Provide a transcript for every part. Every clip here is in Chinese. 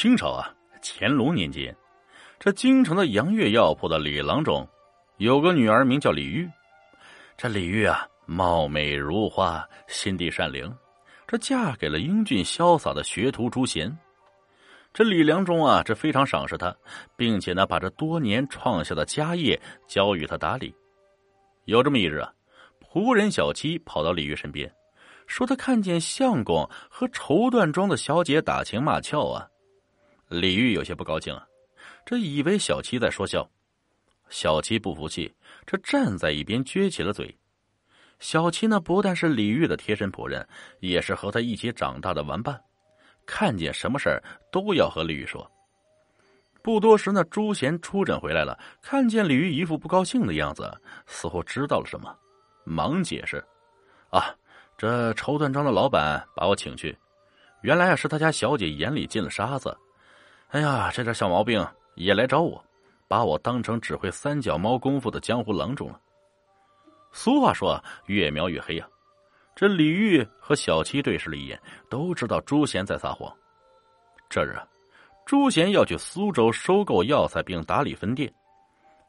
清朝啊，乾隆年间，这京城的洋月药铺的李郎中，有个女儿名叫李玉。这李玉啊，貌美如花，心地善良，这嫁给了英俊潇洒的学徒朱贤。这李良忠啊，这非常赏识他，并且呢，把这多年创下的家业交予他打理。有这么一日啊，仆人小七跑到李玉身边，说他看见相公和绸缎庄的小姐打情骂俏啊。李玉有些不高兴啊，这以为小七在说笑。小七不服气，这站在一边撅起了嘴。小七呢，不但是李玉的贴身仆人，也是和他一起长大的玩伴，看见什么事儿都要和李玉说。不多时呢，朱贤出诊回来了，看见李玉一副不高兴的样子，似乎知道了什么，忙解释：“啊，这绸缎庄的老板把我请去，原来啊是他家小姐眼里进了沙子。”哎呀，这点小毛病也来找我，把我当成只会三脚猫功夫的江湖郎中了。俗话说越描越黑呀，这李玉和小七对视了一眼，都知道朱贤在撒谎。这日，朱贤要去苏州收购药材并打理分店，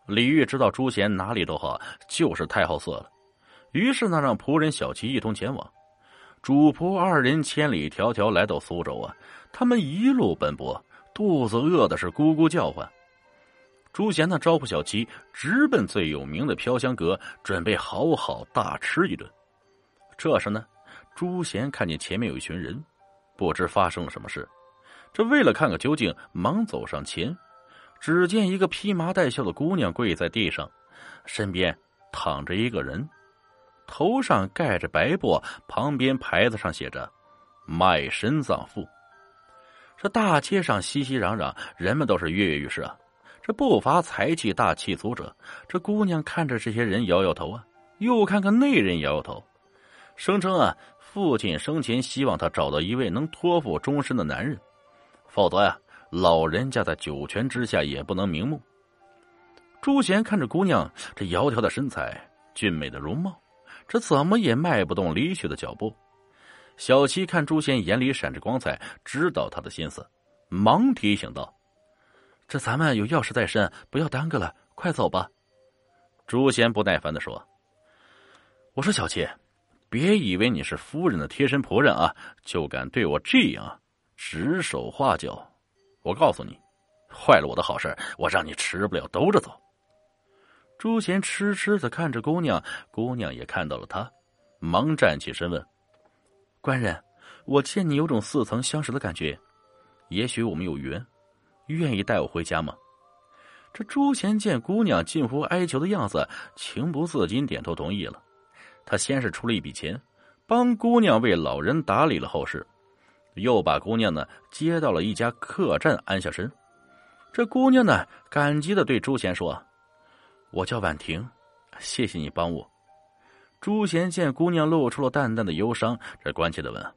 李玉知道朱贤哪里都好，就是太好色了，于是呢让仆人小七一同前往。主仆二人千里迢迢来到苏州啊，他们一路奔波。肚子饿的是咕咕叫唤，朱贤呢招呼小七直奔最有名的飘香阁，准备好好大吃一顿。这时呢，朱贤看见前面有一群人，不知发生了什么事，这为了看个究竟，忙走上前，只见一个披麻戴孝的姑娘跪在地上，身边躺着一个人，头上盖着白布，旁边牌子上写着“卖身葬父”。这大街上熙熙攘攘，人们都是跃跃欲试啊！这不乏财气大、气粗者。这姑娘看着这些人，摇摇头啊，又看看那人，摇摇头，声称啊，父亲生前希望他找到一位能托付终身的男人，否则呀，老人家在九泉之下也不能瞑目。朱贤看着姑娘这窈窕的身材、俊美的容貌，这怎么也迈不动离去的脚步。小七看朱贤眼里闪着光彩，知道他的心思，忙提醒道：“这咱们有要事在身，不要耽搁了，快走吧。”朱贤不耐烦的说：“我说小七，别以为你是夫人的贴身仆人啊，就敢对我这样指手画脚。我告诉你，坏了我的好事，我让你吃不了兜着走。”朱贤痴痴的看着姑娘，姑娘也看到了他，忙站起身问。官人，我见你有种似曾相识的感觉，也许我们有缘，愿意带我回家吗？这朱贤见姑娘近乎哀求的样子，情不自禁点头同意了。他先是出了一笔钱，帮姑娘为老人打理了后事，又把姑娘呢接到了一家客栈安下身。这姑娘呢感激的对朱贤说：“我叫婉婷，谢谢你帮我。”朱贤见姑娘露出了淡淡的忧伤，这关切的问：“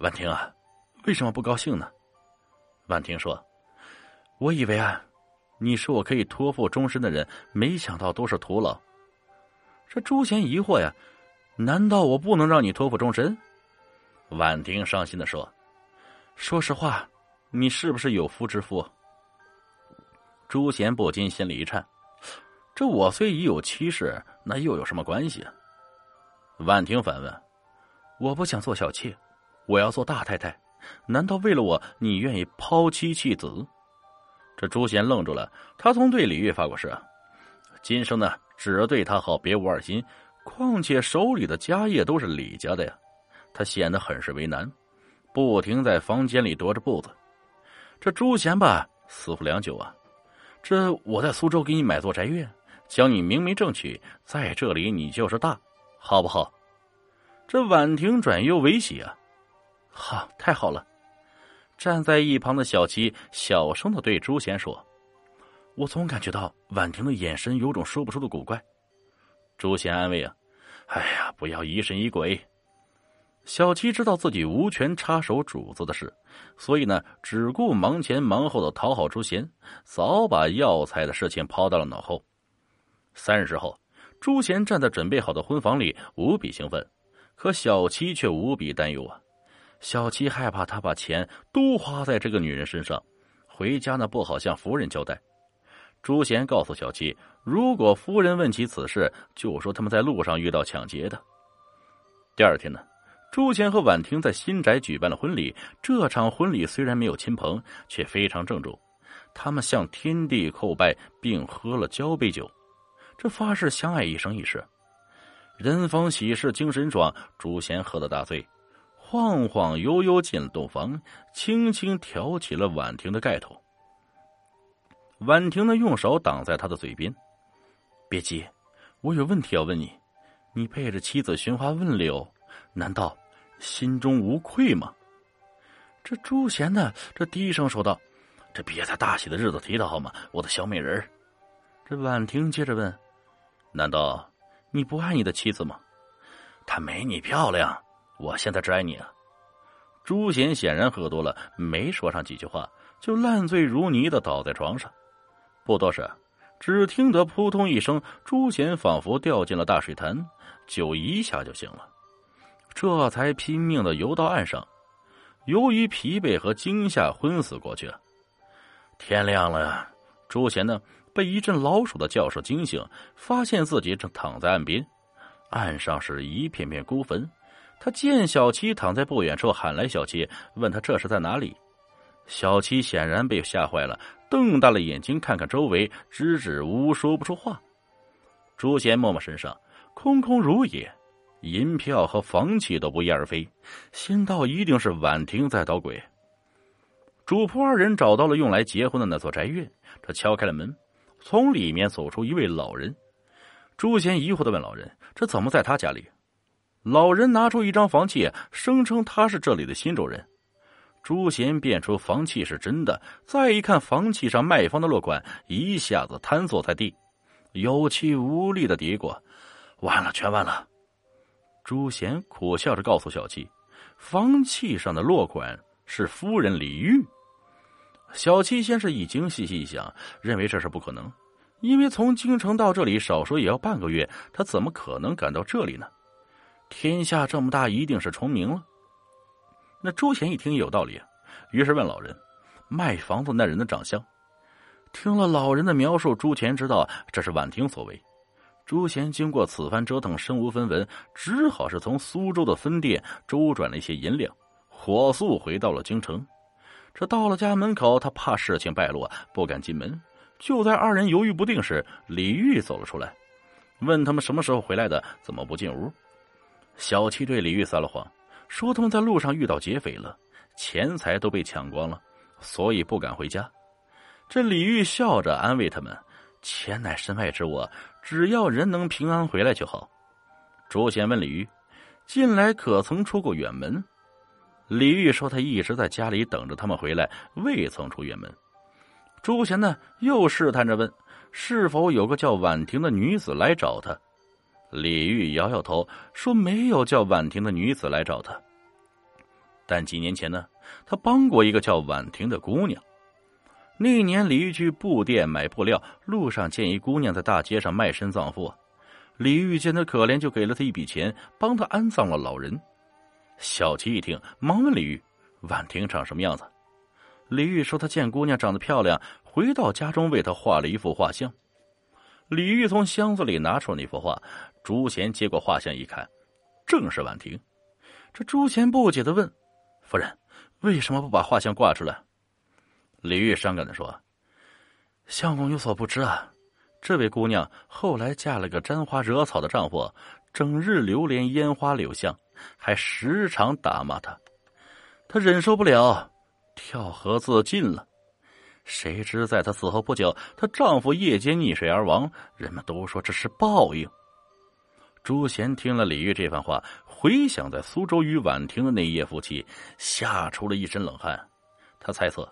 婉婷啊，为什么不高兴呢？”婉婷说：“我以为啊，你是我可以托付终身的人，没想到都是徒劳。”这朱贤疑惑呀：“难道我不能让你托付终身？”婉婷伤心的说：“说实话，你是不是有夫之妇？”朱贤不禁心里一颤：“这我虽已有妻室，那又有什么关系啊？”婉婷反问：“我不想做小妾，我要做大太太。难道为了我，你愿意抛妻弃子？”这朱贤愣住了。他从对李玉发过誓，今生呢只对他好，别无二心。况且手里的家业都是李家的呀，他显得很是为难，不停在房间里踱着步子。这朱贤吧，思忖良久啊，这我在苏州给你买座宅院，将你明媒正娶，在这里你就是大。好不好？这婉婷转忧为喜啊！好，太好了！站在一旁的小七小声的对朱贤说：“我总感觉到婉婷的眼神有种说不出的古怪。”朱贤安慰啊：“哎呀，不要疑神疑鬼。”小七知道自己无权插手主子的事，所以呢，只顾忙前忙后的讨好朱贤，早把药材的事情抛到了脑后。三日之后。朱贤站在准备好的婚房里，无比兴奋，可小七却无比担忧啊！小七害怕他把钱都花在这个女人身上，回家呢不好向夫人交代。朱贤告诉小七，如果夫人问起此事，就说他们在路上遇到抢劫的。第二天呢，朱贤和婉婷在新宅举办了婚礼。这场婚礼虽然没有亲朋，却非常郑重。他们向天地叩拜，并喝了交杯酒，这发誓相爱一生一世。人逢喜事精神爽，朱贤喝得大醉，晃晃悠悠进了洞房，轻轻挑起了婉婷的盖头。婉婷呢，用手挡在他的嘴边，别急，我有问题要问你。你背着妻子寻花问柳，难道心中无愧吗？这朱贤呢，这低声说道：“这别在大喜的日子提到好吗？我的小美人这婉婷接着问：“难道你不爱你的妻子吗？她没你漂亮，我现在只爱你啊。”朱贤显然喝多了，没说上几句话，就烂醉如泥的倒在床上。不多时，只听得扑通一声，朱贤仿佛掉进了大水潭，酒一下就醒了，这才拼命的游到岸上。由于疲惫和惊吓，昏死过去了。天亮了，朱贤呢被一阵老鼠的叫声惊醒，发现自己正躺在岸边，岸上是一片片孤坟。他见小七躺在不远处，喊来小七，问他这是在哪里。小七显然被吓坏了。瞪大了眼睛看看周围，支支吾吾说不出话。朱贤摸摸身上，空空如也，银票和房契都不翼而飞，心道一定是婉婷在捣鬼。主仆二人找到了用来结婚的那座宅院，他敲开了门，从里面走出一位老人。朱贤疑惑的问老人：“这怎么在他家里？”老人拿出一张房契，声称他是这里的新主人。朱贤辨出房契是真的，再一看房契上卖方的落款，一下子瘫坐在地，有气无力的嘀咕：“完了，全完了。”朱贤苦笑着告诉小七：“房契上的落款是夫人李玉。”小七先是一惊，细细一想，认为这是不可能，因为从京城到这里少说也要半个月，他怎么可能赶到这里呢？天下这么大，一定是重名了。那朱贤一听有道理，于是问老人：“卖房子那人的长相？”听了老人的描述，朱贤知道这是婉婷所为。朱贤经过此番折腾，身无分文，只好是从苏州的分店周转了一些银两，火速回到了京城。这到了家门口，他怕事情败露，不敢进门。就在二人犹豫不定时，李玉走了出来，问他们什么时候回来的，怎么不进屋？小七对李玉撒了谎。说他们在路上遇到劫匪了，钱财都被抢光了，所以不敢回家。这李玉笑着安慰他们：“钱乃身外之物，只要人能平安回来就好。”朱贤问李玉：“近来可曾出过远门？”李玉说：“他一直在家里等着他们回来，未曾出远门。”朱贤呢，又试探着问：“是否有个叫婉婷的女子来找他？”李玉摇摇头，说：“没有叫婉婷的女子来找他。但几年前呢，他帮过一个叫婉婷的姑娘。那年，李玉去布店买布料，路上见一姑娘在大街上卖身葬父。李玉见她可怜，就给了她一笔钱，帮她安葬了老人。小七一听，忙问李玉：‘婉婷长什么样子？’李玉说：‘他见姑娘长得漂亮，回到家中为她画了一幅画像。’李玉从箱子里拿出那幅画。”朱贤接过画像一看，正是婉婷。这朱贤不解的问：“夫人，为什么不把画像挂出来？”李玉伤感的说：“相公有所不知啊，这位姑娘后来嫁了个沾花惹草的丈夫，整日流连烟花柳巷，还时常打骂他。她忍受不了，跳河自尽了。谁知在她死后不久，她丈夫夜间溺水而亡。人们都说这是报应。”朱贤听了李玉这番话，回想在苏州与婉婷的那夜夫妻，吓出了一身冷汗。他猜测，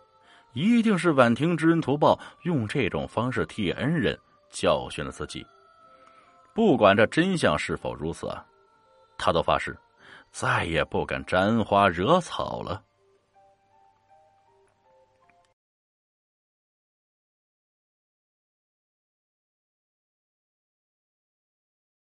一定是婉婷知恩图报，用这种方式替恩人教训了自己。不管这真相是否如此，他都发誓，再也不敢沾花惹草了。